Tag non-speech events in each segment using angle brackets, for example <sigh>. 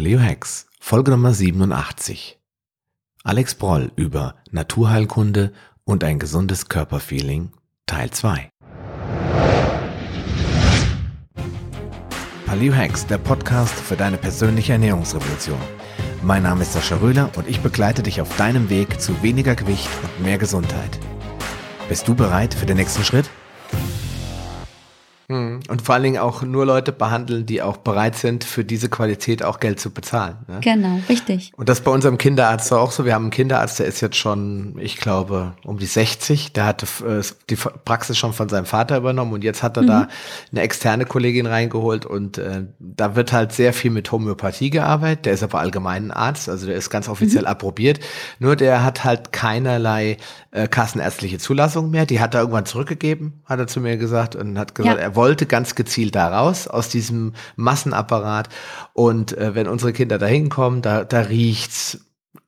Paleo Hacks, Folge Nummer 87. Alex Broll über Naturheilkunde und ein gesundes Körperfeeling, Teil 2. Paleo Hacks, der Podcast für deine persönliche Ernährungsrevolution. Mein Name ist Sascha Röhler und ich begleite dich auf deinem Weg zu weniger Gewicht und mehr Gesundheit. Bist du bereit für den nächsten Schritt? Hm. Und vor allen Dingen auch nur Leute behandeln, die auch bereit sind, für diese Qualität auch Geld zu bezahlen. Ne? Genau, richtig. Und das bei unserem Kinderarzt auch so. Wir haben einen Kinderarzt, der ist jetzt schon, ich glaube, um die 60. Der hatte äh, die Praxis schon von seinem Vater übernommen und jetzt hat er mhm. da eine externe Kollegin reingeholt und äh, da wird halt sehr viel mit Homöopathie gearbeitet. Der ist aber allgemeinen Arzt, also der ist ganz offiziell mhm. approbiert. Nur der hat halt keinerlei äh, kassenärztliche Zulassung mehr. Die hat er irgendwann zurückgegeben, hat er zu mir gesagt und hat gesagt, ja. er wollte ganz gezielt da raus aus diesem Massenapparat. Und äh, wenn unsere Kinder da hinkommen, da, da riecht's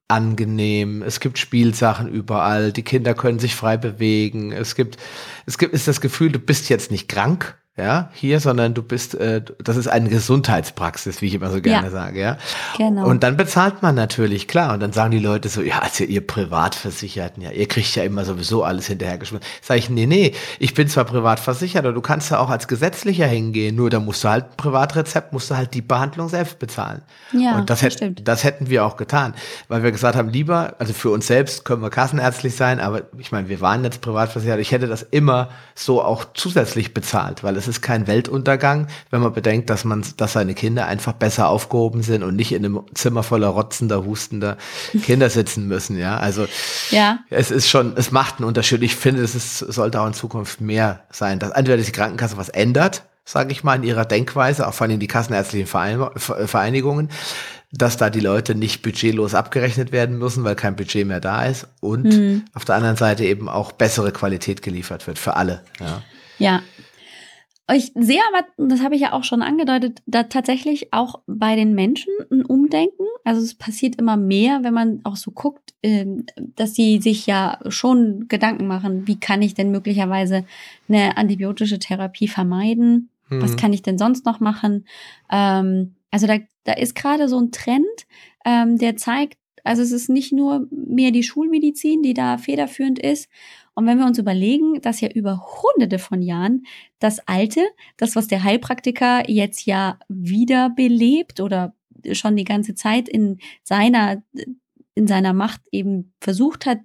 angenehm. Es gibt Spielsachen überall. Die Kinder können sich frei bewegen. Es gibt, es gibt, ist das Gefühl, du bist jetzt nicht krank, ja, hier, sondern du bist, äh, das ist eine Gesundheitspraxis, wie ich immer so gerne ja. sage, ja. Genau. Und dann bezahlt man natürlich, klar. Und dann sagen die Leute so, ja, also ihr Privatversicherten, ja, ihr kriegt ja immer sowieso alles hinterhergeschmissen. Sag ich, nee, nee, ich bin zwar privat versichert, aber du kannst ja auch als Gesetzlicher hingehen, nur da musst du halt ein Privatrezept, musst du halt die Behandlung selbst bezahlen. Ja, und das, das, hätt, das hätten wir auch getan, weil wir gesagt haben, lieber, also für uns selbst können wir kassenärztlich sein, aber ich meine, wir waren jetzt privatversichert, ich hätte das immer so auch zusätzlich bezahlt, weil es ist kein Weltuntergang, wenn man bedenkt, dass man, dass seine Kinder einfach besser aufgehoben sind und nicht in einem Zimmer voller rotzender, hustender Kinder sitzen müssen. Ja, also ja. es ist schon, es macht einen Unterschied. Ich finde, es ist, sollte auch in Zukunft mehr sein, dass entweder die Krankenkasse was ändert, sage ich mal, in ihrer Denkweise, auch vor allem die kassenärztlichen Vereinigungen, dass da die Leute nicht budgetlos abgerechnet werden müssen, weil kein Budget mehr da ist und mhm. auf der anderen Seite eben auch bessere Qualität geliefert wird für alle. Ja. Ja, ich sehe aber, das habe ich ja auch schon angedeutet, da tatsächlich auch bei den Menschen ein Umdenken. Also es passiert immer mehr, wenn man auch so guckt, ähm, dass sie sich ja schon Gedanken machen, wie kann ich denn möglicherweise eine antibiotische Therapie vermeiden? Mhm. Was kann ich denn sonst noch machen? Ähm, also da, da ist gerade so ein Trend, ähm, der zeigt, also es ist nicht nur mehr die Schulmedizin, die da federführend ist, und wenn wir uns überlegen, dass ja über hunderte von Jahren das Alte, das, was der Heilpraktiker jetzt ja wiederbelebt oder schon die ganze Zeit in seiner, in seiner Macht eben versucht hat,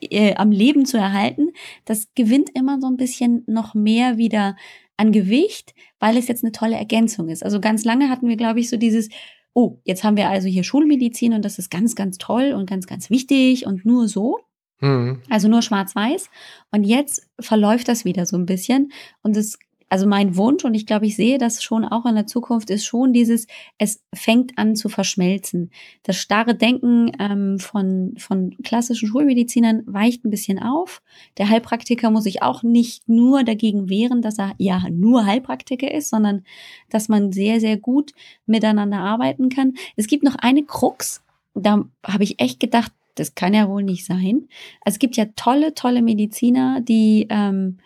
äh, am Leben zu erhalten, das gewinnt immer so ein bisschen noch mehr wieder an Gewicht, weil es jetzt eine tolle Ergänzung ist. Also ganz lange hatten wir, glaube ich, so dieses, oh, jetzt haben wir also hier Schulmedizin und das ist ganz, ganz toll und ganz, ganz wichtig und nur so. Mhm. Also nur schwarz-weiß. Und jetzt verläuft das wieder so ein bisschen. Und es, also mein Wunsch, und ich glaube, ich sehe das schon auch in der Zukunft, ist schon dieses, es fängt an zu verschmelzen. Das starre Denken ähm, von, von klassischen Schulmedizinern weicht ein bisschen auf. Der Heilpraktiker muss sich auch nicht nur dagegen wehren, dass er ja nur Heilpraktiker ist, sondern dass man sehr, sehr gut miteinander arbeiten kann. Es gibt noch eine Krux, da habe ich echt gedacht, das kann ja wohl nicht sein. Also es gibt ja tolle, tolle Mediziner, die ähm,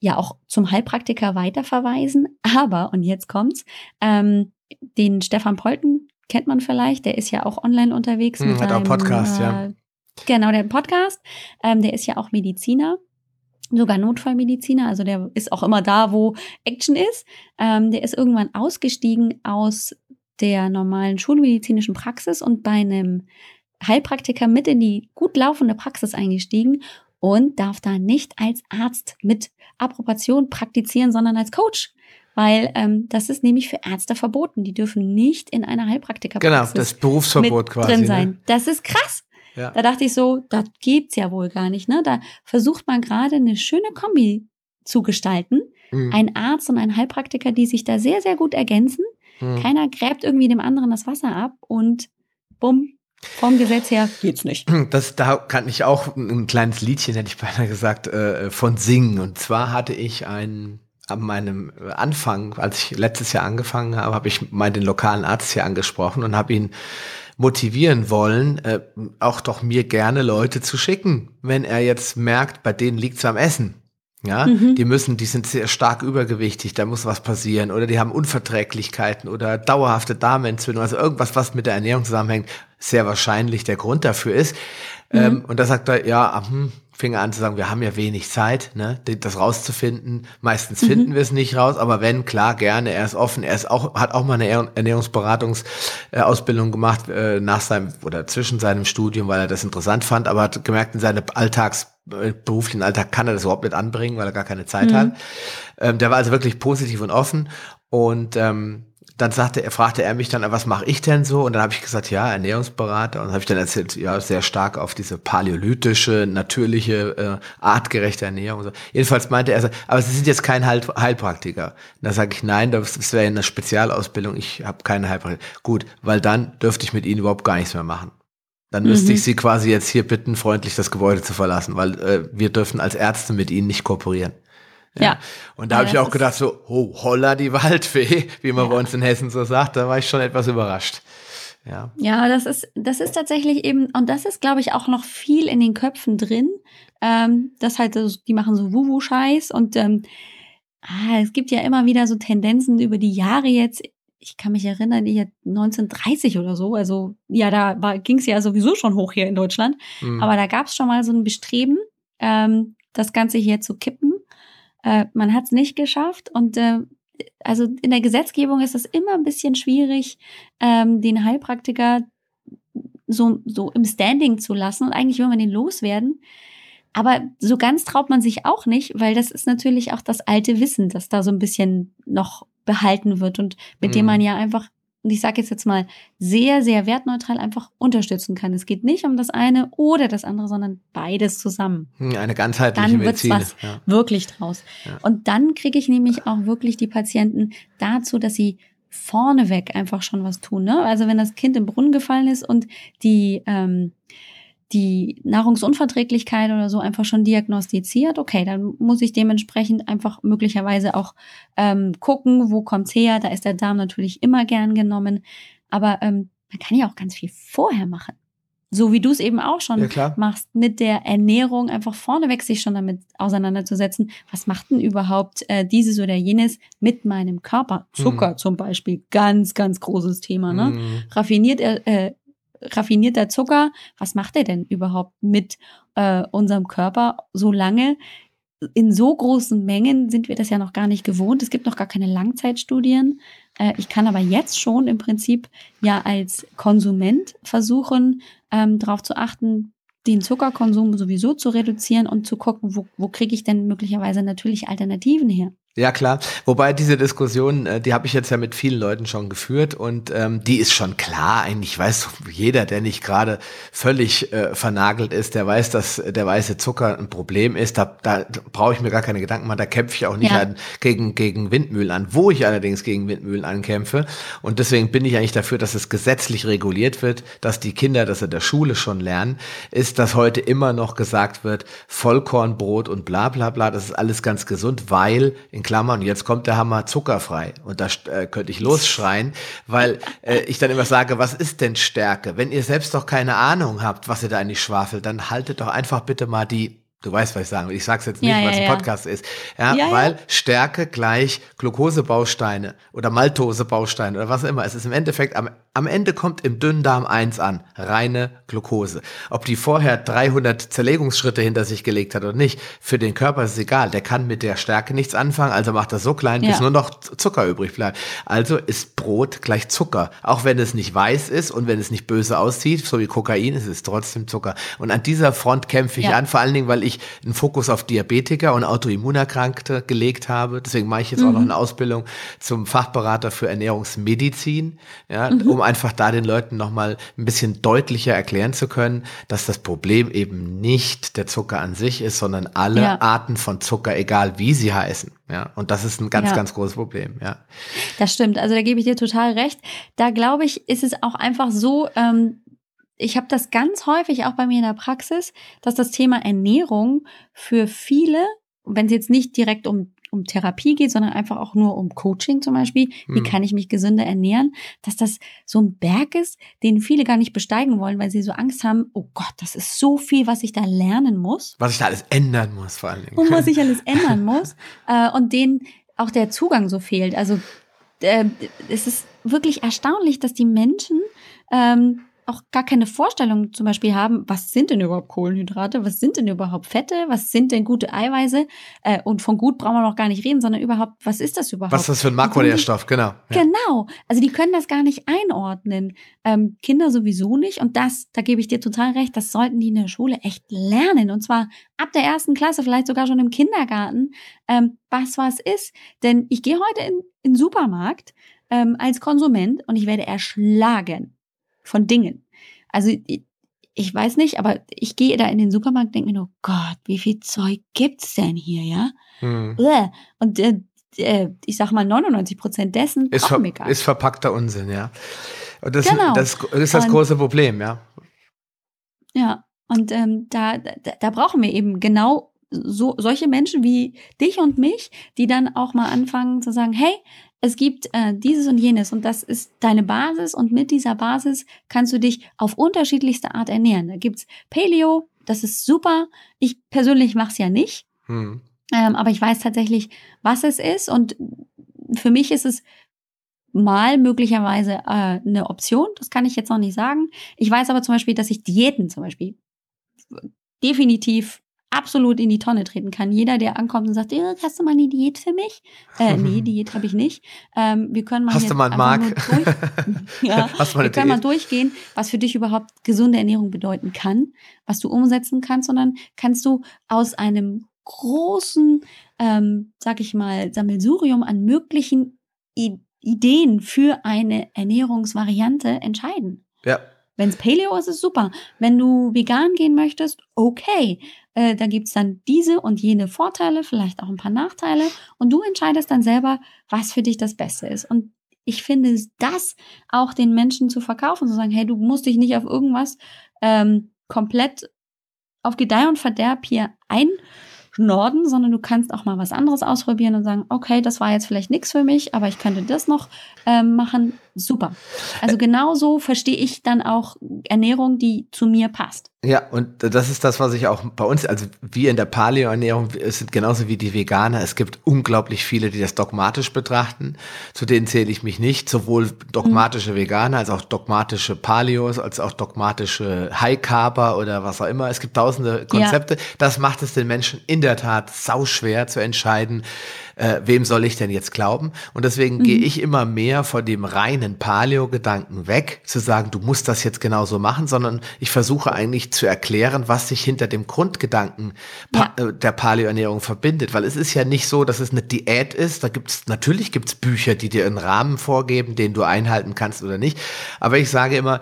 ja auch zum Heilpraktiker weiterverweisen. Aber, und jetzt kommt's, ähm, den Stefan Polten kennt man vielleicht, der ist ja auch online unterwegs. Hm, mit hat seinem, auch Podcast, äh, ja. Genau, der Podcast. Ähm, der ist ja auch Mediziner sogar Notfallmediziner, also der ist auch immer da, wo Action ist. Ähm, der ist irgendwann ausgestiegen aus der normalen schulmedizinischen Praxis und bei einem Heilpraktiker mit in die gut laufende Praxis eingestiegen und darf da nicht als Arzt mit Approbation praktizieren, sondern als Coach. Weil ähm, das ist nämlich für Ärzte verboten. Die dürfen nicht in einer Heilpraktikerpraxis genau, das Berufsverbot quasi, drin sein. Ne? Das ist krass. Ja. Da dachte ich so, das geht's ja wohl gar nicht. Ne? Da versucht man gerade eine schöne Kombi zu gestalten. Mhm. Ein Arzt und ein Heilpraktiker, die sich da sehr, sehr gut ergänzen. Mhm. Keiner gräbt irgendwie dem anderen das Wasser ab und bumm, vom Gesetz her geht's nicht. Das, da kann ich auch ein kleines Liedchen, hätte ich beinahe gesagt, äh, von singen. Und zwar hatte ich einen an meinem Anfang, als ich letztes Jahr angefangen habe, habe ich mal den lokalen Arzt hier angesprochen und habe ihn motivieren wollen, äh, auch doch mir gerne Leute zu schicken, wenn er jetzt merkt, bei denen liegt's am Essen. Ja, mhm. die müssen, die sind sehr stark übergewichtig, da muss was passieren oder die haben Unverträglichkeiten oder dauerhafte Darmentzündung, also irgendwas, was mit der Ernährung zusammenhängt, sehr wahrscheinlich der Grund dafür ist. Mhm. Ähm, und da sagt er, ja, hm, fing er an zu sagen, wir haben ja wenig Zeit, ne, das rauszufinden. Meistens mhm. finden wir es nicht raus, aber wenn, klar, gerne. Er ist offen. Er ist auch, hat auch mal eine Ernährungsberatungsausbildung gemacht äh, nach seinem oder zwischen seinem Studium, weil er das interessant fand, aber hat gemerkt, in seinem Alltags äh, beruflichen Alltag kann er das überhaupt nicht anbringen, weil er gar keine Zeit mhm. hat. Ähm, der war also wirklich positiv und offen und ähm, dann sagte er, fragte er mich dann, was mache ich denn so? Und dann habe ich gesagt, ja, Ernährungsberater. Und habe ich dann erzählt, ja, sehr stark auf diese paläolithische, natürliche, äh, artgerechte Ernährung. So. Jedenfalls meinte er, aber Sie sind jetzt kein Heil Heilpraktiker. Und da sage ich, nein, das, das wäre eine Spezialausbildung. Ich habe keine Heilpraktiker. Gut, weil dann dürfte ich mit Ihnen überhaupt gar nichts mehr machen. Dann müsste mhm. ich Sie quasi jetzt hier bitten, freundlich das Gebäude zu verlassen, weil äh, wir dürfen als Ärzte mit Ihnen nicht kooperieren. Ja. ja. Und da ja, habe ich auch gedacht, so, oh, holla die Waldfee, wie man ja. bei uns in Hessen so sagt, da war ich schon etwas überrascht. Ja. Ja, das ist, das ist tatsächlich eben, und das ist, glaube ich, auch noch viel in den Köpfen drin. Ähm, das halt, die machen so Wuwu-Scheiß und ähm, ah, es gibt ja immer wieder so Tendenzen über die Jahre jetzt. Ich kann mich erinnern, die 1930 oder so, also ja, da ging es ja sowieso schon hoch hier in Deutschland, mhm. aber da gab es schon mal so ein Bestreben, ähm, das Ganze hier zu kippen äh, man hat es nicht geschafft und äh, also in der Gesetzgebung ist es immer ein bisschen schwierig, ähm, den Heilpraktiker so, so im Standing zu lassen und eigentlich will man den loswerden. Aber so ganz traut man sich auch nicht, weil das ist natürlich auch das alte Wissen, das da so ein bisschen noch behalten wird und mit mhm. dem man ja einfach und ich sage jetzt jetzt mal sehr, sehr wertneutral einfach unterstützen kann. Es geht nicht um das eine oder das andere, sondern beides zusammen. Hm, eine ganzheitliche dann Medizin. Dann was ja. wirklich draus. Ja. Und dann kriege ich nämlich auch wirklich die Patienten dazu, dass sie vorneweg einfach schon was tun. Ne? Also wenn das Kind im Brunnen gefallen ist und die ähm, die Nahrungsunverträglichkeit oder so einfach schon diagnostiziert, okay, dann muss ich dementsprechend einfach möglicherweise auch ähm, gucken, wo kommt's her. Da ist der Darm natürlich immer gern genommen, aber ähm, man kann ja auch ganz viel vorher machen. So wie du es eben auch schon ja, machst, mit der Ernährung einfach vorneweg sich schon damit auseinanderzusetzen. Was macht denn überhaupt äh, dieses oder jenes mit meinem Körper? Zucker mhm. zum Beispiel, ganz, ganz großes Thema. Ne? Mhm. Raffiniert, äh, raffinierter Zucker, was macht er denn überhaupt mit äh, unserem Körper so lange? In so großen Mengen sind wir das ja noch gar nicht gewohnt. Es gibt noch gar keine Langzeitstudien. Äh, ich kann aber jetzt schon im Prinzip ja als Konsument versuchen, ähm, darauf zu achten, den Zuckerkonsum sowieso zu reduzieren und zu gucken, wo, wo kriege ich denn möglicherweise natürlich Alternativen her. Ja, klar. Wobei diese Diskussion, äh, die habe ich jetzt ja mit vielen Leuten schon geführt und ähm, die ist schon klar. Eigentlich weiß jeder, der nicht gerade völlig äh, vernagelt ist, der weiß, dass der weiße Zucker ein Problem ist. Da, da brauche ich mir gar keine Gedanken machen. Da kämpfe ich auch nicht ja. an, gegen, gegen Windmühlen an. Wo ich allerdings gegen Windmühlen ankämpfe und deswegen bin ich eigentlich dafür, dass es gesetzlich reguliert wird, dass die Kinder das in der Schule schon lernen, ist, dass heute immer noch gesagt wird, Vollkornbrot und bla bla bla, das ist alles ganz gesund, weil in Klammern, jetzt kommt der Hammer zuckerfrei. Und da äh, könnte ich losschreien, weil äh, ich dann immer sage, was ist denn Stärke? Wenn ihr selbst doch keine Ahnung habt, was ihr da eigentlich schwafelt, dann haltet doch einfach bitte mal die Du weißt, was ich sagen will. Ich sage es jetzt nicht, ja, weil es ein Podcast ist. Ja, ja, weil Stärke gleich Glukosebausteine oder Maltosebausteine oder was immer. Es ist im Endeffekt, am, am Ende kommt im Dünndarm eins an. Reine Glukose. Ob die vorher 300 Zerlegungsschritte hinter sich gelegt hat oder nicht, für den Körper ist es egal. Der kann mit der Stärke nichts anfangen, also macht er so klein, bis nur noch Zucker übrig bleibt. Also ist Brot gleich Zucker. Auch wenn es nicht weiß ist und wenn es nicht böse aussieht, so wie Kokain, ist es trotzdem Zucker. Und an dieser Front kämpfe ich an, vor allen Dingen, weil ich einen Fokus auf Diabetiker und Autoimmunerkrankte gelegt habe. Deswegen mache ich jetzt mhm. auch noch mhm. eine Ausbildung zum Fachberater für Ernährungsmedizin, ja, mhm. um einfach da den Leuten nochmal ein bisschen deutlicher erklären zu können, dass das Problem eben nicht der Zucker an sich ist, sondern alle ja. Arten von Zucker, egal wie sie heißen. Ja, und das ist ein ganz, ja. ganz großes Problem, ja. Das stimmt. Also da gebe ich dir total recht. Da glaube ich, ist es auch einfach so, ähm, ich habe das ganz häufig auch bei mir in der Praxis, dass das Thema Ernährung für viele, wenn es jetzt nicht direkt um um Therapie geht, sondern einfach auch nur um Coaching zum Beispiel. Wie Hm. kann ich mich gesünder ernähren? Dass das so ein Berg ist, den viele gar nicht besteigen wollen, weil sie so Angst haben, oh Gott, das ist so viel, was ich da lernen muss Was ich da alles ändern muss, vor allen Dingen. und was ich alles <laughs> ändern muss äh, und denen auch der Zugang so fehlt. Also äh, es ist wirklich erstaunlich, dass die Menschen ähm, auch gar keine Vorstellung zum Beispiel haben, was sind denn überhaupt Kohlenhydrate, was sind denn überhaupt Fette, was sind denn gute Eiweiße äh, und von gut brauchen wir noch gar nicht reden, sondern überhaupt, was ist das überhaupt? Was ist das für ein Makronährstoff, genau. sich- Genau, also die können das gar nicht einordnen. Ähm, Kinder sowieso nicht und das, da gebe ich dir total recht, das sollten die in der Schule echt lernen und zwar ab der ersten Klasse, vielleicht sogar schon im Kindergarten, ähm, was was ist. Denn ich gehe heute in, in den Supermarkt ähm, als Konsument und ich werde erschlagen von Dingen. Also ich, weiß nicht, aber ich gehe da in den Supermarkt und denke mir nur, Gott, wie viel Zeug gibt's denn hier, ja? Hm. Und äh, äh, ich sag mal, 99 Prozent dessen Ist, ver gar ist verpackter Unsinn, ja. Und das, Genau. das ist das Und- große Problem, ja. Ja, und ähm, da, da, da brauchen wir eben genau so solche Menschen wie dich und mich, die dann auch mal anfangen zu sagen, hey, es gibt äh, dieses und jenes und das ist deine Basis und mit dieser Basis kannst du dich auf unterschiedlichste Art ernähren. Da gibt's Paleo, das ist super. Ich persönlich mache es ja nicht, Hm. ähm, aber ich weiß tatsächlich, was es ist und für mich ist es mal möglicherweise äh, eine Option. Das kann ich jetzt noch nicht sagen. Ich weiß aber zum Beispiel, dass ich Diäten zum Beispiel definitiv absolut in die Tonne treten kann. Jeder, der ankommt und sagt, "Ja, hast du mal eine Diät für mich? Äh, <laughs> nee, Diät habe ich nicht. Ähm, wir können mal Hast du mal einen Mark? <laughs> ja, Hast du mal wir eine können mal Diät? durchgehen, was für dich überhaupt gesunde Ernährung bedeuten kann, was du umsetzen kannst, sondern kannst du aus einem großen, ähm, sag ich mal, Sammelsurium an möglichen I Ideen für eine Ernährungsvariante entscheiden. Ja. Wenn es Paleo ist, ist super. Wenn du vegan gehen möchtest, okay. Äh, da gibt's dann diese und jene Vorteile, vielleicht auch ein paar Nachteile. Und du entscheidest dann selber, was für dich das Beste ist. Und ich finde das auch den Menschen zu verkaufen, zu sagen, hey, du musst dich nicht auf irgendwas ähm, komplett auf Gedeih und Verderb hier einschnorden, sondern du kannst auch mal was anderes ausprobieren und sagen, okay, das war jetzt vielleicht nichts für mich, aber ich könnte das noch ähm, machen. Super. Also genauso verstehe ich dann auch Ernährung, die zu mir passt. Ja, und das ist das, was ich auch bei uns, also wir in der Paleo-Ernährung, es sind genauso wie die Veganer. Es gibt unglaublich viele, die das dogmatisch betrachten. Zu denen zähle ich mich nicht. Sowohl dogmatische Veganer als auch dogmatische Paleos, als auch dogmatische High-Carber oder was auch immer. Es gibt tausende Konzepte. Das macht es den Menschen in der Tat sauschwer zu entscheiden, äh, wem soll ich denn jetzt glauben? Und deswegen gehe ich immer mehr von dem reinen Paleo-Gedanken weg, zu sagen, du musst das jetzt genauso machen, sondern ich versuche eigentlich zu erklären, was sich hinter dem Grundgedanken pa äh, der Paleo-Ernährung verbindet. Weil es ist ja nicht so, dass es eine Diät ist. Da gibt's natürlich gibt's Bücher, die dir einen Rahmen vorgeben, den du einhalten kannst oder nicht. Aber ich sage immer,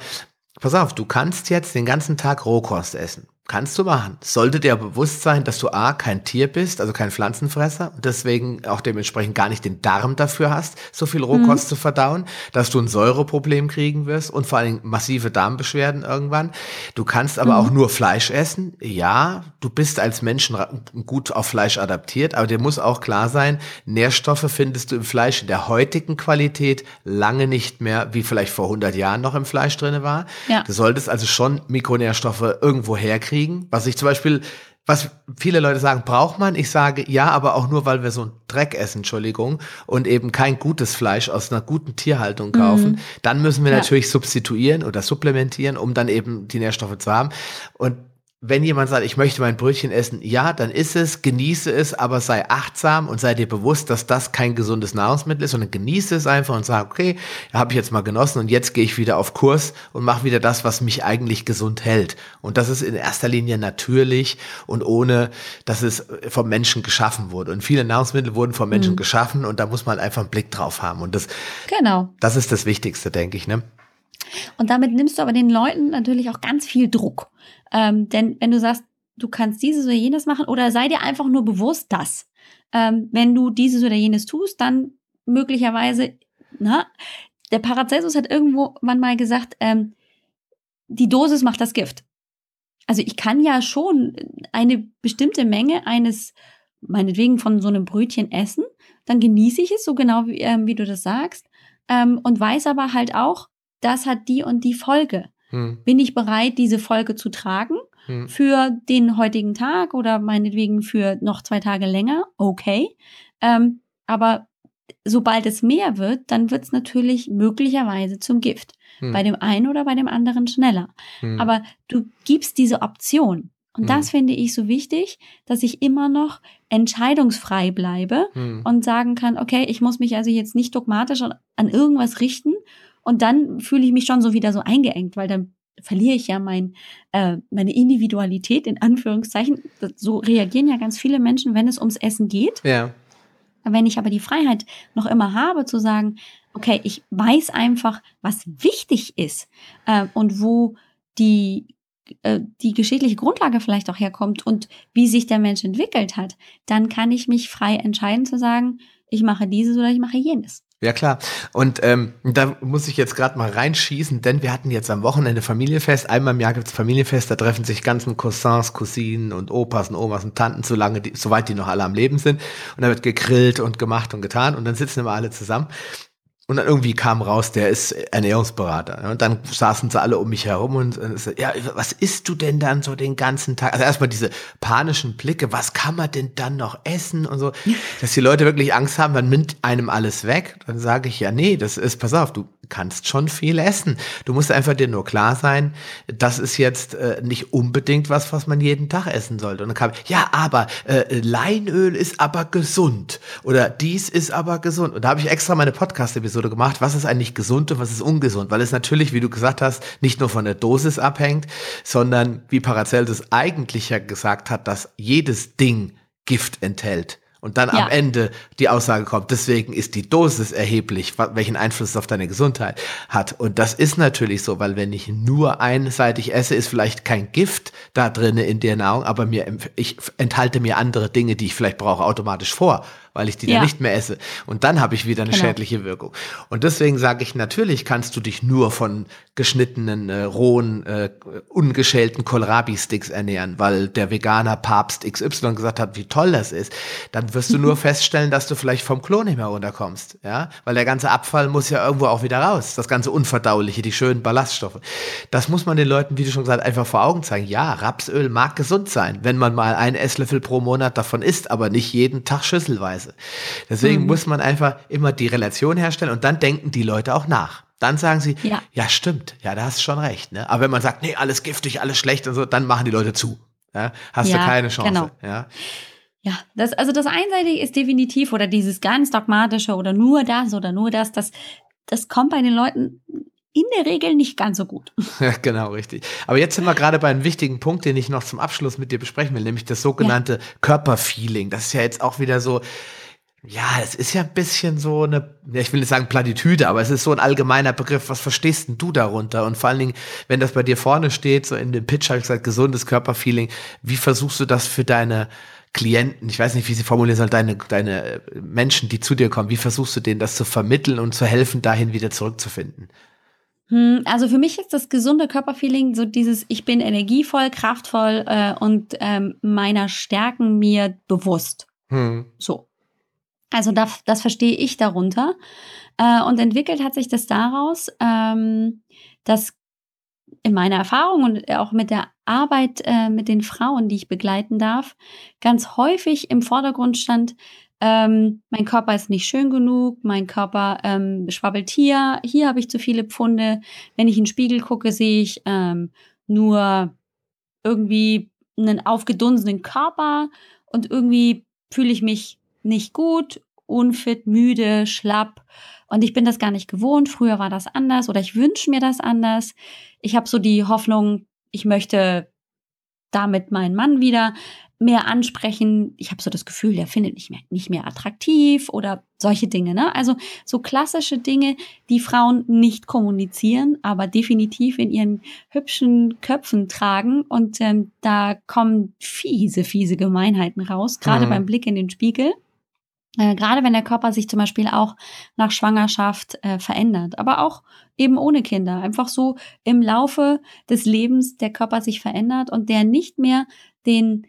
pass auf, du kannst jetzt den ganzen Tag Rohkost essen. Kannst du machen. Sollte dir bewusst sein, dass du A, kein Tier bist, also kein Pflanzenfresser und deswegen auch dementsprechend gar nicht den Darm dafür hast, so viel Rohkost zu verdauen, dass du ein Säureproblem kriegen wirst und vor allem massive Darmbeschwerden irgendwann. Du kannst aber auch nur Fleisch essen. Ja, du bist als Mensch ra- gut auf Fleisch adaptiert, aber dir muss auch klar sein, Nährstoffe findest du im Fleisch in der heutigen Qualität lange nicht mehr, wie vielleicht vor 100 Jahren noch im Fleisch drinne war. Ja. Du solltest also schon Mikronährstoffe irgendwo herkriegen. Was ich zum Beispiel, was viele Leute sagen, braucht man? Ich sage ja, aber auch nur, weil wir so einen Dreck essen, Entschuldigung, und eben kein gutes Fleisch aus einer guten Tierhaltung kaufen. Dann müssen wir Ja. natürlich substituieren oder supplementieren, um dann eben die Nährstoffe zu haben. Und wenn jemand sagt, ich möchte mein Brötchen essen, ja, dann ist es, genieße es, aber sei achtsam und sei dir bewusst, dass das kein gesundes Nahrungsmittel ist, sondern genieße es einfach und sag, okay, habe ich jetzt mal genossen und jetzt gehe ich wieder auf Kurs und mache wieder das, was mich eigentlich gesund hält. Und das ist in erster Linie natürlich und ohne, dass es vom Menschen geschaffen wurde. Und viele Nahrungsmittel wurden vom Menschen geschaffen und da muss man einfach einen Blick drauf haben. Und das, Genau. das ist das Wichtigste, denke ich. Ne? Und damit nimmst du aber den Leuten natürlich auch ganz viel Druck. Ähm, denn wenn du sagst, du kannst dieses oder jenes machen, oder sei dir einfach nur bewusst, dass, ähm, wenn du dieses oder jenes tust, dann möglicherweise, na, der Paracelsus hat irgendwann mal gesagt, ähm, die Dosis macht das Gift. Also ich kann ja schon eine bestimmte Menge eines meinetwegen von so einem Brötchen essen, dann genieße ich es, so genau wie, ähm, wie du das sagst, ähm, und weiß aber halt auch, das hat die und die Folge. Hm. Bin ich bereit, diese Folge zu tragen hm. für den heutigen Tag oder meinetwegen für noch zwei Tage länger? Okay. Ähm, aber sobald es mehr wird, dann wird es natürlich möglicherweise zum Gift. Hm. Bei dem einen oder bei dem anderen schneller. Hm. Aber du gibst diese Option. Und das hm. finde ich so wichtig, dass ich immer noch entscheidungsfrei bleibe hm. und sagen kann, okay, ich muss mich also jetzt nicht dogmatisch an irgendwas richten. Und dann fühle ich mich schon so wieder so eingeengt, weil dann verliere ich ja mein, äh, meine Individualität in Anführungszeichen. So reagieren ja ganz viele Menschen, wenn es ums Essen geht. Ja. Wenn ich aber die Freiheit noch immer habe zu sagen, okay, ich weiß einfach, was wichtig ist äh, und wo die äh, die geschichtliche Grundlage vielleicht auch herkommt und wie sich der Mensch entwickelt hat, dann kann ich mich frei entscheiden zu sagen, ich mache dieses oder ich mache jenes. Ja klar. Und ähm, da muss ich jetzt gerade mal reinschießen, denn wir hatten jetzt am Wochenende Familienfest. Einmal im Jahr gibt es Familienfest, da treffen sich ganzen Cousins, Cousinen und Opas und Omas und Tanten, solange die, soweit die noch alle am Leben sind. Und da wird gegrillt und gemacht und getan und dann sitzen immer alle zusammen. Und dann irgendwie kam raus, der ist Ernährungsberater. Und dann saßen sie alle um mich herum und, und ja, was isst du denn dann so den ganzen Tag? Also erstmal diese panischen Blicke, was kann man denn dann noch essen und so, dass die Leute wirklich Angst haben, man nimmt einem alles weg. Dann sage ich ja, nee, das ist, pass auf, du kannst schon viel essen. Du musst einfach dir nur klar sein, das ist jetzt äh, nicht unbedingt was, was man jeden Tag essen sollte. Und dann kam, ja, aber äh, Leinöl ist aber gesund oder dies ist aber gesund. Und da habe ich extra meine Podcast-Episode gemacht, was ist eigentlich gesund und was ist ungesund, weil es natürlich, wie du gesagt hast, nicht nur von der Dosis abhängt, sondern wie Paracelsus eigentlich ja gesagt hat, dass jedes Ding Gift enthält und dann ja. am Ende die Aussage kommt, deswegen ist die Dosis erheblich, welchen Einfluss es auf deine Gesundheit hat. Und das ist natürlich so, weil wenn ich nur einseitig esse, ist vielleicht kein Gift da drinne in der Nahrung, aber mir, ich enthalte mir andere Dinge, die ich vielleicht brauche, automatisch vor weil ich die ja. dann nicht mehr esse. Und dann habe ich wieder eine genau. schädliche Wirkung. Und deswegen sage ich, natürlich kannst du dich nur von geschnittenen, äh, rohen, äh, ungeschälten Kohlrabi-Sticks ernähren, weil der Veganer Papst XY gesagt hat, wie toll das ist. Dann wirst du nur <laughs> feststellen, dass du vielleicht vom Klo nicht mehr runterkommst. Ja, weil der ganze Abfall muss ja irgendwo auch wieder raus. Das ganze Unverdauliche, die schönen Ballaststoffe. Das muss man den Leuten, wie du schon gesagt hast, einfach vor Augen zeigen. Ja, Rapsöl mag gesund sein, wenn man mal einen Esslöffel pro Monat davon isst, aber nicht jeden Tag schüsselweise. Weise. Deswegen mhm. muss man einfach immer die Relation herstellen und dann denken die Leute auch nach. Dann sagen sie, ja, ja stimmt, ja, da hast du schon recht. Ne? Aber wenn man sagt, nee, alles giftig, alles schlecht und so, dann machen die Leute zu. Ja? Hast ja, du keine Chance. Genau. Ja. Ja, das, also das Einseitige ist definitiv oder dieses ganz dogmatische oder nur das oder nur das, das, das kommt bei den Leuten in der Regel nicht ganz so gut. <laughs> Ja, genau, richtig. Aber jetzt sind wir gerade bei einem wichtigen Punkt, den ich noch zum Abschluss mit dir besprechen will, nämlich das sogenannte ja. Körperfeeling. Das ist ja jetzt auch wieder so, ja, es ist ja ein bisschen so eine, ich will nicht sagen Platitüde, aber es ist so ein allgemeiner Begriff. Was verstehst denn du darunter? Und vor allen Dingen, wenn das bei dir vorne steht, so in dem Pitch habe ich gesagt, gesundes Körperfeeling, wie versuchst du das für deine Klienten, ich weiß nicht, wie sie formulieren soll, deine, deine Menschen, die zu dir kommen, wie versuchst du denen das zu vermitteln und zu helfen, dahin wieder zurückzufinden? Hm, also für mich ist das gesunde Körperfeeling so dieses, ich bin energievoll, kraftvoll äh, und ähm, meiner Stärken mir bewusst. Hm. So. Also das, das verstehe ich darunter. Äh, und entwickelt hat sich das daraus, ähm, dass in meiner Erfahrung und auch mit der Arbeit äh, mit den Frauen, die ich begleiten darf, ganz häufig im Vordergrund stand, ähm, mein Körper ist nicht schön genug, mein Körper ähm, schwabbelt hier, hier habe ich zu viele Pfunde. Wenn ich in den Spiegel gucke, sehe ich ähm, nur irgendwie einen aufgedunsenen Körper und irgendwie fühle ich mich nicht gut, unfit, müde, schlapp. Und ich bin das gar nicht gewohnt. Früher war das anders oder ich wünsche mir das anders. Ich habe so die Hoffnung, ich möchte damit meinen Mann wieder mehr ansprechen. Ich habe so das Gefühl, der findet nicht mehr, nicht mehr attraktiv oder solche Dinge. Ne? Also so klassische Dinge, die Frauen nicht kommunizieren, aber definitiv in ihren hübschen Köpfen tragen. Und ähm, da kommen fiese, fiese Gemeinheiten raus, gerade mhm. beim Blick in den Spiegel. Äh, gerade wenn der Körper sich zum Beispiel auch nach Schwangerschaft äh, verändert, aber auch eben ohne Kinder. Einfach so im Laufe des Lebens der Körper sich verändert und der nicht mehr den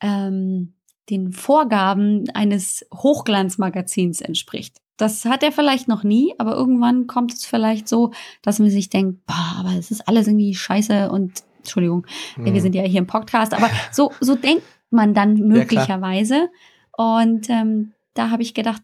ähm, den Vorgaben eines Hochglanzmagazins entspricht. Das hat er vielleicht noch nie, aber irgendwann kommt es vielleicht so, dass man sich denkt, boah, aber es ist alles irgendwie scheiße und Entschuldigung, mhm. wir sind ja hier im Podcast, aber <laughs> so, so denkt man dann möglicherweise. Ja, und ähm, da habe ich gedacht,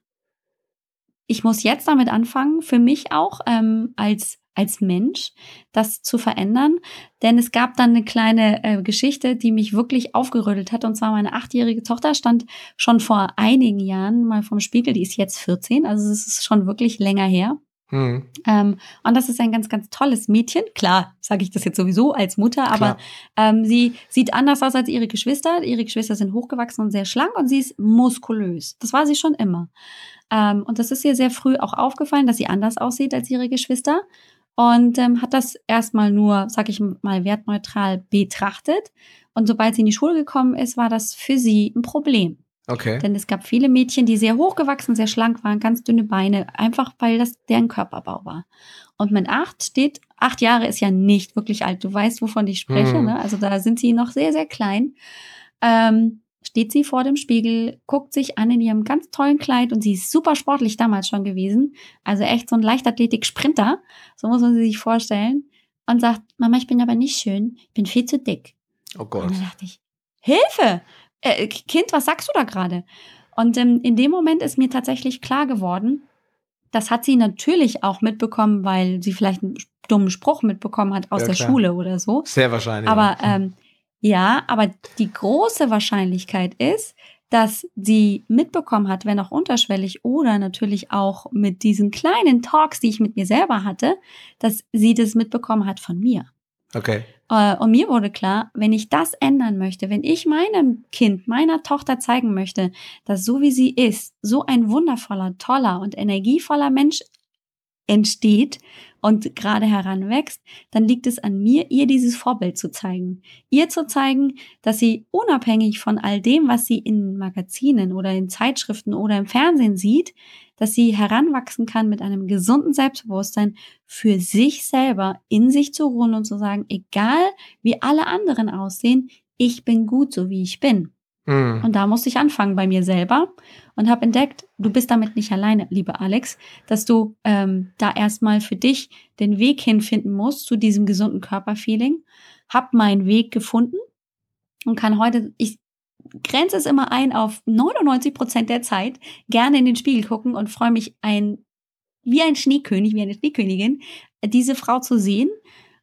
ich muss jetzt damit anfangen, für mich auch ähm, als als Mensch, das zu verändern. Denn es gab dann eine kleine äh, Geschichte, die mich wirklich aufgerüttelt hat. Und zwar meine achtjährige Tochter stand schon vor einigen Jahren mal vom Spiegel. Die ist jetzt 14, also es ist schon wirklich länger her. Mhm. Ähm, und das ist ein ganz, ganz tolles Mädchen. Klar, sage ich das jetzt sowieso als Mutter, aber ähm, sie sieht anders aus als ihre Geschwister. Ihre Geschwister sind hochgewachsen und sehr schlank und sie ist muskulös. Das war sie schon immer. Ähm, und das ist ihr sehr früh auch aufgefallen, dass sie anders aussieht als ihre Geschwister und ähm, hat das erstmal nur, sag ich mal, wertneutral betrachtet. Und sobald sie in die Schule gekommen ist, war das für sie ein Problem. Okay. Denn es gab viele Mädchen, die sehr hochgewachsen, sehr schlank waren, ganz dünne Beine, einfach weil das deren Körperbau war. Und mit acht steht, acht Jahre ist ja nicht wirklich alt. Du weißt, wovon ich spreche, hm. ne? Also da sind sie noch sehr, sehr klein. Ähm, steht sie vor dem Spiegel, guckt sich an in ihrem ganz tollen Kleid und sie ist super sportlich damals schon gewesen. Also echt so ein Leichtathletik-Sprinter. So muss man sie sich vorstellen. Und sagt, Mama, ich bin aber nicht schön. Ich bin viel zu dick. Oh Gott. Und dann dachte ich, Hilfe! Äh, kind, was sagst du da gerade? Und ähm, in dem Moment ist mir tatsächlich klar geworden, das hat sie natürlich auch mitbekommen, weil sie vielleicht einen dummen Spruch mitbekommen hat aus ja, der. Schule oder so. Sehr wahrscheinlich. Aber ähm, ja, aber die große Wahrscheinlichkeit ist, dass sie mitbekommen hat, wenn auch unterschwellig oder natürlich auch mit diesen kleinen Talks, die ich mit mir selber hatte, dass sie das mitbekommen hat von mir. Okay. Äh, und mir wurde klar, wenn ich das ändern möchte, wenn ich meinem Kind, meiner Tochter zeigen möchte, dass so wie sie ist, so ein wundervoller, toller und energievoller Mensch entsteht und gerade heranwächst, dann liegt es an mir, ihr dieses Vorbild zu zeigen. Ihr zu zeigen, dass sie unabhängig von all dem, was sie in Magazinen oder in Zeitschriften oder im Fernsehen sieht, dass sie heranwachsen kann mit einem gesunden Selbstbewusstsein für sich selber in sich zu ruhen und zu sagen, egal wie alle anderen aussehen, ich bin gut so wie ich bin. Mhm. Und da musste ich anfangen bei mir selber und habe entdeckt, du bist damit nicht alleine, liebe Alex, dass du ähm, da erstmal für dich den Weg hinfinden musst zu diesem gesunden Körperfeeling. Hab meinen Weg gefunden und kann heute, ich grenze es immer ein auf 99 Prozent der Zeit, gerne in den Spiegel gucken und freue mich ein, wie ein Schneekönig, wie eine Schneekönigin, diese Frau zu sehen.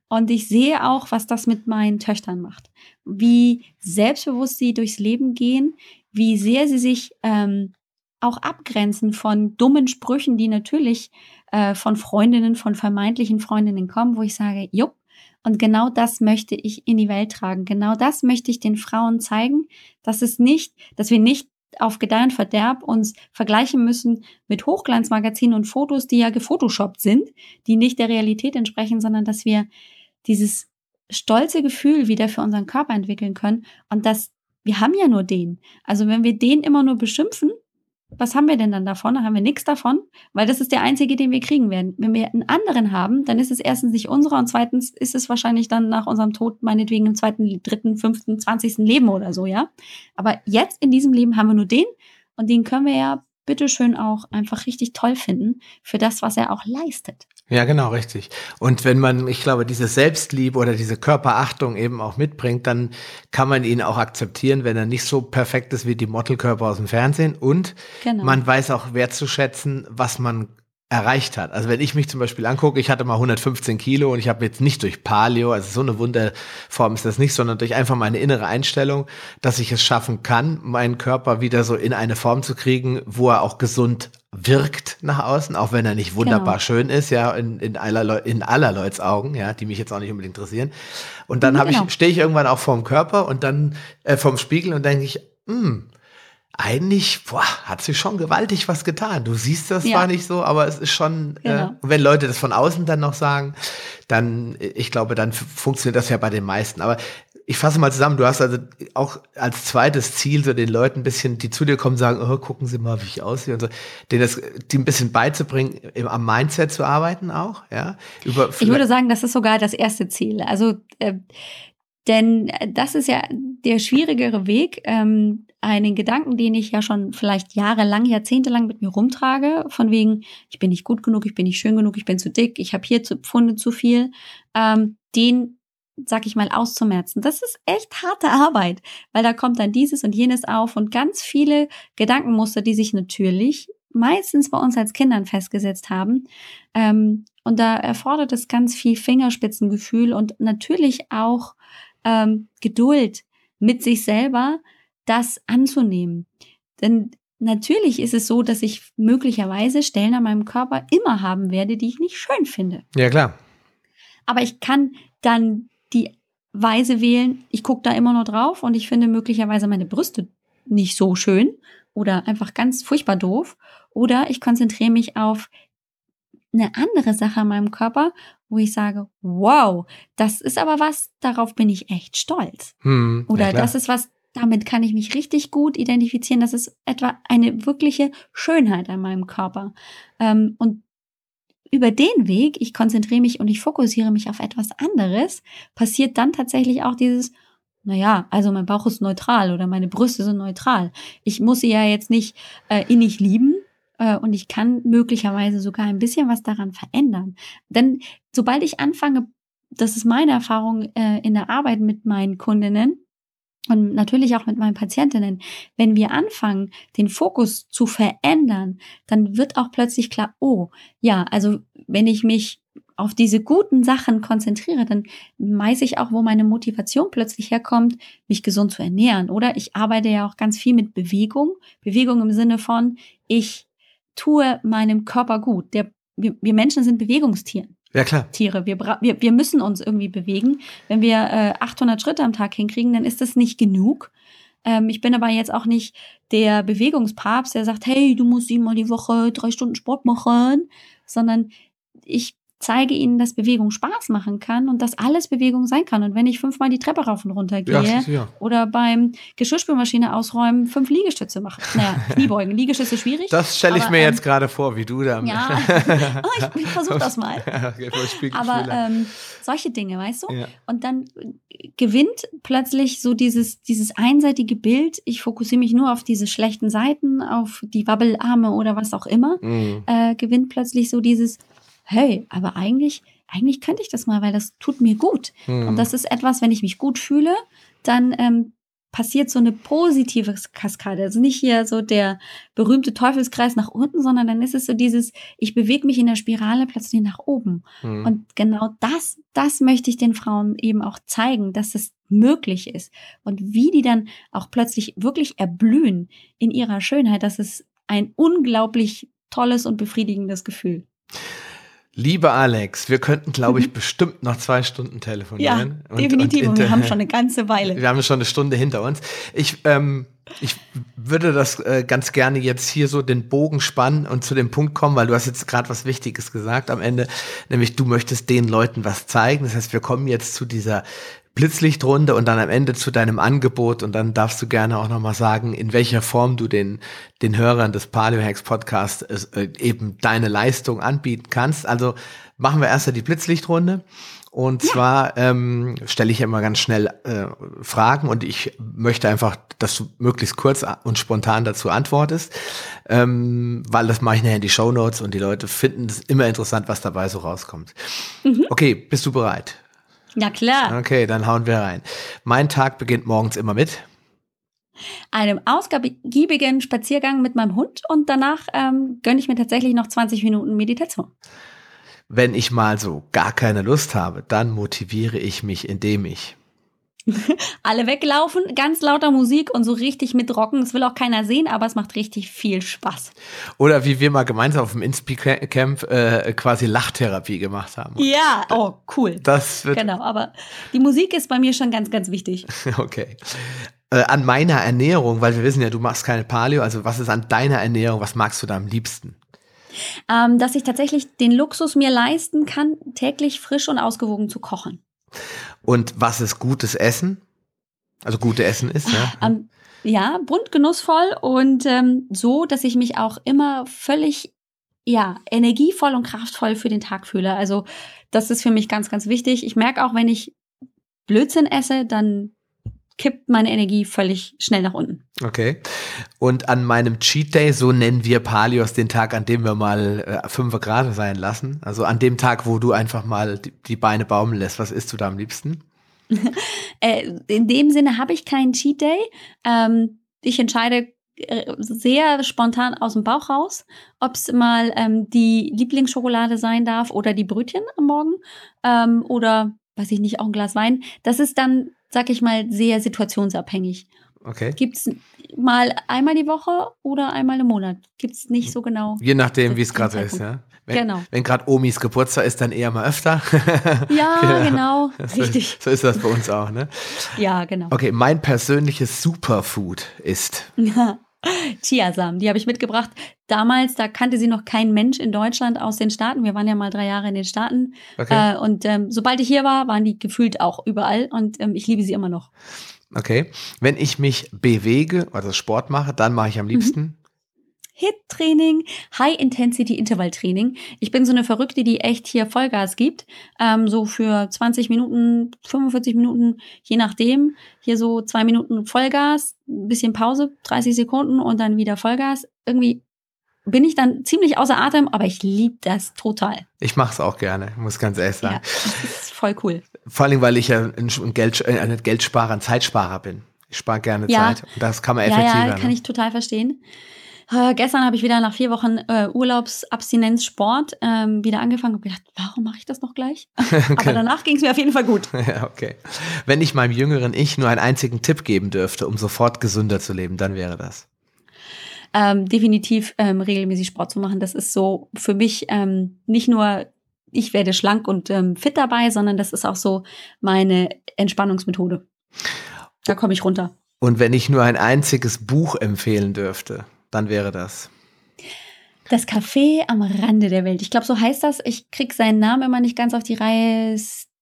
Und ich sehe auch, was das mit meinen Töchtern macht wie selbstbewusst sie durchs Leben gehen, wie sehr sie sich ähm, auch abgrenzen von dummen Sprüchen, die natürlich äh, von Freundinnen, von vermeintlichen Freundinnen kommen, wo ich sage, jupp, und genau das möchte ich in die Welt tragen. Genau das möchte ich den Frauen zeigen, dass es nicht, dass wir nicht auf Gedeih und Verderb uns vergleichen müssen mit Hochglanzmagazinen und Fotos, die ja gefotoshoppt sind, die nicht der Realität entsprechen, sondern dass wir dieses stolze Gefühl wieder für unseren Körper entwickeln können und das, wir haben ja nur den. Also wenn wir den immer nur beschimpfen, was haben wir denn dann davon? Dann haben wir nichts davon, weil das ist der einzige, den wir kriegen werden. Wenn wir einen anderen haben, dann ist es erstens nicht unserer und zweitens ist es wahrscheinlich dann nach unserem Tod meinetwegen im zweiten, dritten, fünften, zwanzigsten Leben oder so, ja. Aber jetzt in diesem Leben haben wir nur den und den können wir ja bitteschön auch einfach richtig toll finden für das, was er auch leistet. Ja, genau, richtig. Und wenn man, ich glaube, diese Selbstliebe oder diese Körperachtung eben auch mitbringt, dann kann man ihn auch akzeptieren, wenn er nicht so perfekt ist wie die Modelkörper aus dem Fernsehen. Und genau. man weiß auch wertzuschätzen, was man erreicht hat. Also wenn ich mich zum Beispiel angucke, ich hatte mal 115 Kilo und ich habe jetzt nicht durch Paleo, also so eine Wunderform ist das nicht, sondern durch einfach meine innere Einstellung, dass ich es schaffen kann, meinen Körper wieder so in eine Form zu kriegen, wo er auch gesund wirkt nach außen, auch wenn er nicht wunderbar genau. schön ist, ja, in, in, aller, Leu in aller Leuts Augen, ja, die mich jetzt auch nicht unbedingt interessieren. Und dann genau. ich, stehe ich irgendwann auch vorm Körper und dann äh, vorm Spiegel und denke ich, hm, eigentlich boah, hat sie schon gewaltig was getan. Du siehst das ja. zwar nicht so, aber es ist schon, äh, genau. äh, wenn Leute das von außen dann noch sagen, dann, ich glaube, dann funktioniert das ja bei den meisten. Aber ich fasse mal zusammen, du hast also auch als zweites Ziel, so den Leuten ein bisschen, die zu dir kommen, sagen, oh, gucken Sie mal, wie ich aussehe und so, denen das, die ein bisschen beizubringen, am Mindset zu arbeiten auch, ja. Über, ich würde sagen, das ist sogar das erste Ziel. Also, äh, denn äh, das ist ja der schwierigere Weg, ähm, einen Gedanken, den ich ja schon vielleicht jahrelang, jahrzehntelang mit mir rumtrage, von wegen, ich bin nicht gut genug, ich bin nicht schön genug, ich bin zu dick, ich habe hier zu Pfunde zu viel, ähm, den sag ich mal, auszumerzen. Das ist echt harte <laughs> Arbeit, weil da kommt dann dieses und jenes auf und ganz viele Gedankenmuster, die sich natürlich meistens bei uns als Kindern festgesetzt haben. Ähm, und da erfordert es ganz viel Fingerspitzengefühl und natürlich auch ähm, Geduld mit sich selber, das anzunehmen. Denn natürlich ist es so, dass ich möglicherweise Stellen an meinem Körper immer haben werde, die ich nicht schön finde. Ja, klar. Aber ich kann dann die Weise wählen, ich gucke da immer nur drauf und ich finde möglicherweise meine Brüste nicht so schön oder einfach ganz furchtbar doof. Oder ich konzentriere mich auf eine andere Sache an meinem Körper, wo ich sage, wow, das ist aber was, darauf bin ich echt stolz. Hm, Oder das ist was, damit kann ich mich richtig gut identifizieren. Das ist etwa eine wirkliche Schönheit an meinem Körper. Ähm, und über den Weg, ich konzentriere mich und ich fokussiere mich auf etwas anderes, passiert dann tatsächlich auch dieses, naja, also mein Bauch ist neutral oder meine Brüste sind neutral. Ich muss sie ja jetzt nicht äh, innig lieben, äh, und ich kann möglicherweise sogar ein bisschen was daran verändern. Denn sobald ich anfange, das ist meine Erfahrung äh, in der Arbeit mit meinen Kundinnen, und natürlich auch mit meinen Patientinnen, wenn wir anfangen, den Fokus zu verändern, dann wird auch plötzlich klar, oh, ja, also wenn ich mich auf diese guten Sachen konzentriere, dann weiß ich auch, wo meine Motivation plötzlich herkommt, mich gesund zu ernähren. Oder ich arbeite ja auch ganz viel mit Bewegung. Bewegung im Sinne von, ich tue meinem Körper gut. Der, wir, Menschen sind Bewegungstiere. Ja, klar. Tiere. Wir, wir, wir müssen uns irgendwie bewegen. Wenn wir äh, 800 Schritte am Tag hinkriegen, dann ist das nicht genug. Ähm, ich bin aber jetzt auch nicht der Bewegungspapst, der sagt, hey, du musst siebenmal die Woche drei Stunden Sport machen, sondern ich zeige ihnen, dass Bewegung Spaß machen kann und dass alles Bewegung sein kann. Und wenn ich fünfmal die Treppe rauf und runter gehe ja, ja. oder beim Geschirrspülmaschine ausräumen fünf Liegestütze mache. Naja, <laughs> Kniebeugen, Liegestütze schwierig. Das stelle ich aber, mir ähm, jetzt gerade vor, wie du da. Ja, <laughs> oh, ich, ich versuche das mal. <laughs> aber ähm, solche Dinge, weißt du? Ja. Und dann gewinnt plötzlich so dieses, dieses einseitige Bild. Ich fokussiere mich nur auf diese schlechten Seiten, auf die Wabbelarme oder was auch immer. Mhm. Äh, gewinnt plötzlich so dieses hey, aber eigentlich, eigentlich könnte ich das mal, weil das tut mir gut. Mhm. Und das ist etwas, wenn ich mich gut fühle, dann ähm, passiert so eine positive Kaskade. Also nicht hier so der berühmte Teufelskreis nach unten, sondern dann ist es so dieses, ich bewege mich in der Spirale plötzlich nach oben. Mhm. Und genau das, das möchte ich den Frauen eben auch zeigen, dass es möglich ist. Und wie die dann auch plötzlich wirklich erblühen in ihrer Schönheit, das ist ein unglaublich tolles und befriedigendes Gefühl. Liebe Alex, wir könnten, glaube ich, <laughs> bestimmt noch zwei Stunden telefonieren. Ja, definitiv. Und, und wir haben schon eine ganze Weile. Wir haben schon eine Stunde hinter uns. Ich, ähm, ich würde das äh, ganz gerne jetzt hier so den Bogen spannen und zu dem Punkt kommen, weil du hast jetzt gerade was Wichtiges gesagt am Ende, nämlich du möchtest den Leuten was zeigen. Das heißt, wir kommen jetzt zu dieser Blitzlichtrunde und dann am Ende zu deinem Angebot und dann darfst du gerne auch nochmal sagen, in welcher Form du den, den Hörern des Paleo Hacks Podcast äh, eben deine Leistung anbieten kannst. Also machen wir erst die Blitzlichtrunde. Und ja. zwar ähm, stelle ich immer ganz schnell äh, Fragen und ich möchte einfach, dass du möglichst kurz und spontan dazu antwortest, ähm, weil das mache ich nachher in die Show Notes und die Leute finden es immer interessant, was dabei so rauskommt. Mhm. Okay, bist du bereit? Ja, klar. Okay, dann hauen wir rein. Mein Tag beginnt morgens immer mit einem ausgiebigen Spaziergang mit meinem Hund und danach ähm, gönne ich mir tatsächlich noch 20 Minuten Meditation. Wenn ich mal so gar keine Lust habe, dann motiviere ich mich, indem ich <laughs> alle weglaufen, ganz lauter Musik und so richtig mit Rocken. Es will auch keiner sehen, aber es macht richtig viel Spaß. Oder wie wir mal gemeinsam auf dem Inspi-Camp äh, quasi Lachtherapie gemacht haben. Ja, oh, cool. Das wird genau, aber die Musik ist bei mir schon ganz, ganz wichtig. <laughs> okay. Äh, an meiner Ernährung, weil wir wissen ja, du machst keine Paleo, also was ist an deiner Ernährung, was magst du da am liebsten? Ähm, dass ich tatsächlich den Luxus mir leisten kann, täglich frisch und ausgewogen zu kochen. Und was ist gutes Essen? Also gute Essen ist, ja. Um, ja, bunt, genussvoll und ähm, so, dass ich mich auch immer völlig ja, energievoll und kraftvoll für den Tag fühle. Also das ist für mich ganz, ganz wichtig. Ich merke auch, wenn ich Blödsinn esse, dann kippt meine Energie völlig schnell nach unten. Okay. Und an meinem Cheat Day, so nennen wir Palios den Tag, an dem wir mal äh, 5 Grad sein lassen. Also an dem Tag, wo du einfach mal die, die Beine baumeln lässt. Was isst du da am liebsten? <laughs> äh, in dem Sinne habe ich keinen Cheat Day. Ähm, ich entscheide äh, sehr spontan aus dem Bauch raus, ob es mal ähm, die Lieblingsschokolade sein darf oder die Brötchen am Morgen ähm, oder weiß ich nicht, auch ein Glas Wein. Das ist dann sag ich mal, sehr situationsabhängig. Okay. Gibt es mal einmal die Woche oder einmal im Monat? Gibt es nicht so genau. Je nachdem, wie es gerade ist, ja. Wenn, genau. Wenn gerade Omis Geburtstag ist, dann eher mal öfter. <laughs> Ja, ja. <laughs> genau. So, Richtig. So ist das bei uns auch, ne? Ja, genau. Okay, mein persönliches Superfood ist. Ja. <laughs> <laughs> Chiasamen, die habe ich mitgebracht. Damals, da kannte sie noch kein Mensch in Deutschland aus den Staaten. Wir waren ja mal drei Jahre in den Staaten. Okay. Äh, und ähm, sobald ich hier war, waren die gefühlt auch überall. Und ähm, ich liebe sie immer noch. Okay. Wenn ich mich bewege, also Sport mache, dann mache ich am liebsten. Mhm. HIT-Training, High-Intensity-Intervall-Training. Ich bin so eine Verrückte, die echt hier Vollgas gibt. Ähm, so für 20 Minuten, 45 Minuten, je nachdem. Hier so zwei Minuten Vollgas, ein bisschen Pause, 30 Sekunden und dann wieder Vollgas. Irgendwie bin ich dann ziemlich außer Atem, aber ich liebe das total. Ich mache es auch gerne, muss ganz ehrlich sagen. Ja, das ist voll cool. Vor allem, weil ich ja ein, Geld, äh, ein Geldsparer, ein Zeitsparer bin. Ich spare gerne ja. Zeit und das kann man effektiver. Ja, ja kann ne? ich total verstehen. Äh, gestern habe ich wieder nach vier Wochen äh, Urlaubsabstinenz Sport ähm, wieder angefangen und gedacht, warum mache ich das noch gleich? <laughs> okay. Aber danach ging es mir auf jeden Fall gut. <laughs> Ja, okay. Wenn ich meinem jüngeren Ich nur einen einzigen Tipp geben dürfte, um sofort gesünder zu leben, dann wäre das. Ähm, definitiv ähm, regelmäßig Sport zu machen. Das ist so für mich ähm, nicht nur ich werde schlank und ähm, fit dabei, sondern das ist auch so meine Entspannungsmethode. Da komme ich runter. Und wenn ich nur ein einziges Buch empfehlen dürfte, dann wäre das. Das Café am Rande der Welt. Ich glaube, so heißt das. Ich kriege seinen Namen immer nicht ganz auf die Reihe.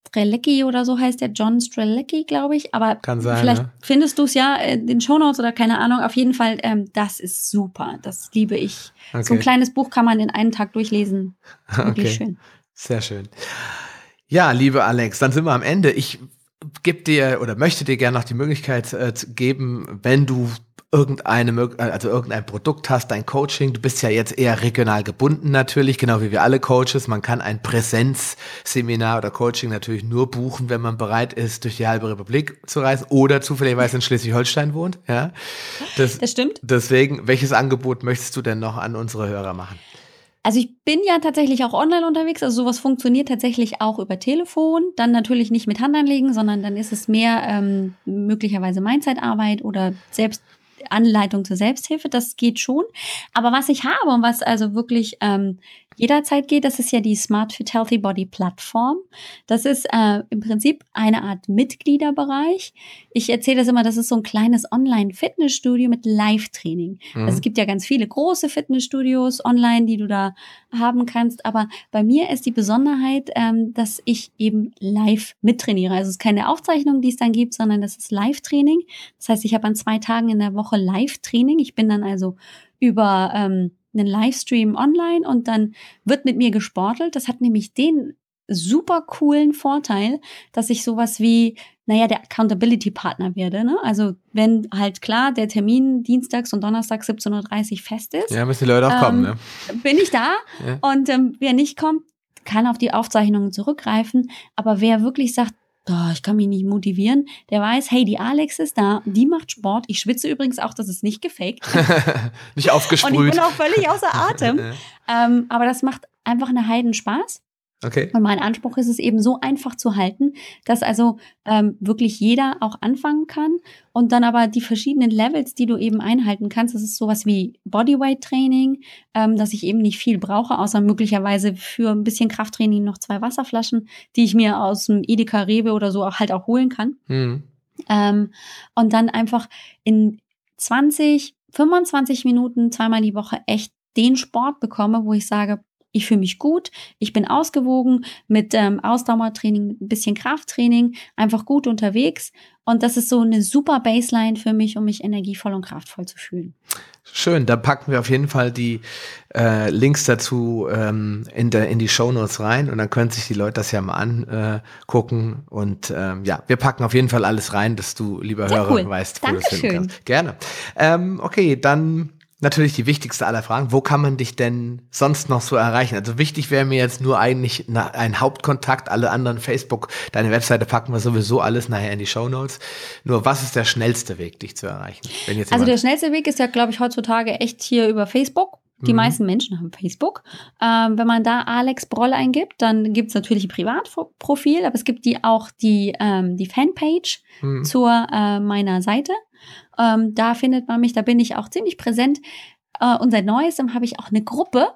Strelecki oder so heißt der. John Strelecki, glaube ich. Aber Kann sein, vielleicht ne? findest du es ja in den Shownotes oder keine Ahnung. Auf jeden Fall, ähm, das ist super. Das liebe ich. Okay. So ein kleines Buch kann man in einem Tag durchlesen. Wirklich okay. schön. Sehr schön. Ja, liebe Alex, dann sind wir am Ende. Ich gebe dir oder möchte dir gerne noch die Möglichkeit äh, geben, wenn du irgendeine, also irgendein Produkt hast, dein Coaching, du bist ja jetzt eher regional gebunden natürlich, genau wie wir alle Coaches. Man kann ein Präsenzseminar oder Coaching natürlich nur buchen, wenn man bereit ist, durch die halbe Republik zu reisen oder zufälligerweise in Schleswig-Holstein wohnt. Ja, das, das stimmt. Deswegen, welches Angebot möchtest du denn noch an unsere Hörer machen? Also ich bin ja tatsächlich auch online unterwegs. Also sowas funktioniert tatsächlich auch über Telefon. Dann natürlich nicht mit Handanlegen, sondern dann ist es mehr ähm, möglicherweise Mindset-Arbeit oder selbst Anleitung zur Selbsthilfe, das geht schon. Aber was ich habe und was also wirklich ähm, jederzeit geht, das ist ja die Smart Fit Healthy Body Plattform. Das ist äh, im Prinzip eine Art Mitgliederbereich. Ich erzähle das immer, das ist so ein kleines Online-Fitnessstudio mit Live-Training. Mhm. Also es gibt ja ganz viele große Fitnessstudios online, die du da haben kannst. Aber bei mir ist die Besonderheit, ähm, dass ich eben live mittrainiere. Also es ist keine Aufzeichnung, die es dann gibt, sondern das ist Live-Training. Das heißt, ich habe an zwei Tagen in der Woche Live-Training. Ich bin dann also über ähm, einen Livestream online und dann wird mit mir gesportelt. Das hat nämlich den super coolen Vorteil, dass ich sowas wie, naja, der Accountability-Partner werde. Ne? Also wenn halt klar der Termin dienstags und donnerstags 17.30 Uhr fest ist. Ja, müssen die Leute auch ähm, kommen, ne? Bin ich da ja. und ähm, wer nicht kommt, kann auf die Aufzeichnungen zurückgreifen. Aber wer wirklich sagt, oh, ich kann mich nicht motivieren, der weiß, hey, die Alex ist da, die macht Sport. Ich schwitze übrigens auch, das ist nicht gefaked. <laughs> nicht aufgesprüht. Und ich bin auch völlig außer <laughs> Atem. ähm, aber das macht einfach eine Heiden Spaß. Okay. Und mein Anspruch ist es eben so einfach zu halten, dass also ähm, wirklich jeder auch anfangen kann und dann aber die verschiedenen Levels, die du eben einhalten kannst, das ist sowas wie Bodyweight Training, ähm, dass ich eben nicht viel brauche, außer möglicherweise für ein bisschen Krafttraining noch zwei Wasserflaschen, die ich mir aus dem Edeka Rewe oder so auch halt auch holen kann. Mhm. Ähm, und dann einfach in 20, 25 Minuten zweimal die Woche echt den Sport bekomme, wo ich sage, ich fühle mich gut, ich bin ausgewogen mit ähm, Ausdauertraining, mit ein bisschen Krafttraining, einfach gut unterwegs. Und das ist so eine super Baseline für mich, um mich energievoll und kraftvoll zu fühlen. Schön, da packen wir auf jeden Fall die äh, Links dazu ähm, in, der, in die Show Notes rein und dann können sich die Leute das ja mal angucken. Und ähm, ja, wir packen auf jeden Fall alles rein, dass du, lieber Sehr Hörer, cool. weißt, wo du es finden kannst. Gerne. Ähm, okay, dann natürlich die wichtigste aller Fragen. Wo kann man dich denn sonst noch so erreichen? Also wichtig wäre mir jetzt nur eigentlich ein Hauptkontakt. Alle anderen Facebook, deine Webseite packen wir sowieso alles nachher in die Show Notes. Nur was ist der schnellste Weg, dich zu erreichen? also der schnellste Weg ist ja, glaube ich, heutzutage echt hier über Facebook. Die mhm. meisten Menschen haben Facebook. Ähm, wenn man da Alex Broll eingibt, dann gibt es natürlich ein Privatprofil, aber es gibt die auch die, ähm, die Fanpage mhm. zur äh, meiner Seite. Ähm, da findet man mich, da bin ich auch ziemlich präsent. Äh, und seit neuestem habe ich auch eine Gruppe,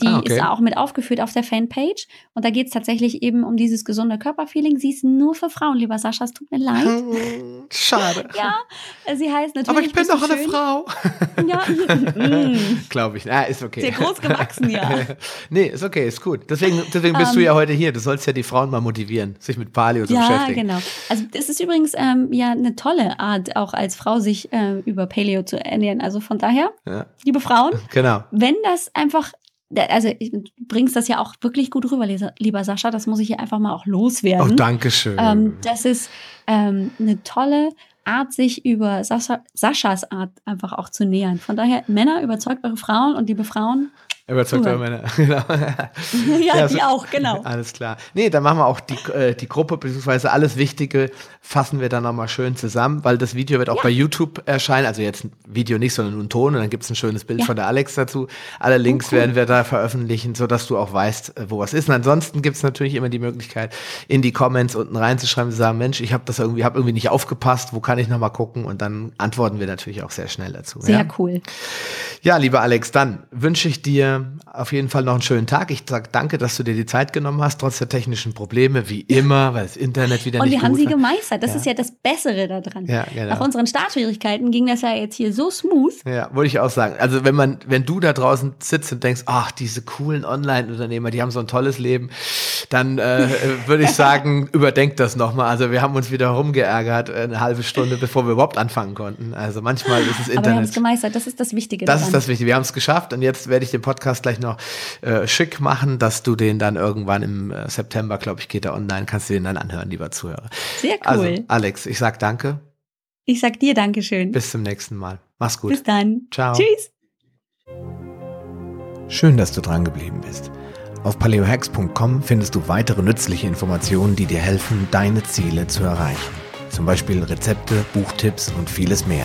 die ah, okay. ist auch mit aufgeführt auf der Fanpage. Und da geht es tatsächlich eben um dieses gesunde Körperfeeling. Sie ist nur für Frauen, lieber Sascha. Es tut mir leid. <laughs> Schade. <laughs> ja, sie heißt natürlich. Aber ich bin doch eine schön. Frau. ja. <laughs> Glaube ich. Ah, ist okay. Sehr groß gewachsen, ja. nee, ist okay, ist gut. Deswegen, deswegen bist um, du ja ähm. heute hier. Du sollst ja die Frauen mal motivieren, sich mit Paleo zu ja, beschäftigen. Ja, genau. Also, es ist übrigens ähm, ja eine tolle Art, auch als Frau sich äh, über Paleo zu ernähren. Also von daher, ja. liebe Frauen, genau. wenn das einfach also du bringst das ja auch wirklich gut rüber, lieber Sascha. Das muss ich hier einfach mal auch loswerden. Oh, danke schön. Ähm, das ist ähm, eine tolle Art, sich über Sascha, Saschas Art einfach auch zu nähern. Von daher, Männer, überzeugt eure Frauen und liebe Frauen, Überzeugt eure Männer. <laughs> Genau. <laughs> ja, ja, die auch, genau. <laughs> Alles klar. Nee, dann machen wir auch die, äh, die Gruppe, beziehungsweise alles Wichtige fassen wir dann nochmal schön zusammen, weil das Video wird auch ja. bei YouTube erscheinen. Also jetzt ein Video nicht, sondern nur ein Ton und dann gibt es ein schönes Bild ja. von der Alex dazu. Alle oh, Links oh, cool. werden wir da veröffentlichen, sodass du auch weißt, äh, wo was ist. Und ansonsten gibt es natürlich immer die Möglichkeit, in die Comments unten reinzuschreiben, zu sagen, Mensch, ich habe das irgendwie, habe irgendwie nicht aufgepasst, wo kann ich nochmal gucken? Und dann antworten wir natürlich auch sehr schnell dazu. Sehr ja? cool. Ja, lieber Alex, dann wünsche ich dir auf jeden Fall noch einen schönen Tag. Ich sage danke, dass du dir die Zeit genommen hast, trotz der technischen Probleme, wie immer, weil das Internet wieder Und nicht Und wir haben sie war. gemeistert. Das ja. ist ja das Bessere daran. Ja, genau. Nach unseren Startschwierigkeiten ging das ja jetzt hier so smooth. Ja, wollte ich auch sagen. Also wenn man, wenn du da draußen sitzt und denkst, ach, diese coolen Online-Unternehmer, die haben so ein tolles Leben, dann äh, <laughs> würde ich sagen, überdenk das nochmal. Also wir haben uns wieder rumgeärgert, eine halbe Stunde, bevor wir überhaupt anfangen konnten. Also manchmal ist es Internet. Aber wir haben es gemeistert, das ist das Wichtige. Das daran. ist das Wichtige. Wir haben es geschafft und jetzt werde ich den Podcast gleich noch äh, schick machen, dass du den dann irgendwann im äh, September, glaube ich, geht er online, kannst du den dann anhören, lieber Zuhörer. Sehr cool. Also, Alex, ich sag danke. Ich sag dir Dankeschön. Bis zum nächsten Mal. Mach's gut. Bis dann. Ciao. Tschüss. Schön, dass du dran geblieben bist. Auf paleohacks.com findest du weitere nützliche Informationen, die dir helfen, deine Ziele zu erreichen. Zum Beispiel Rezepte, Buchtipps und vieles mehr.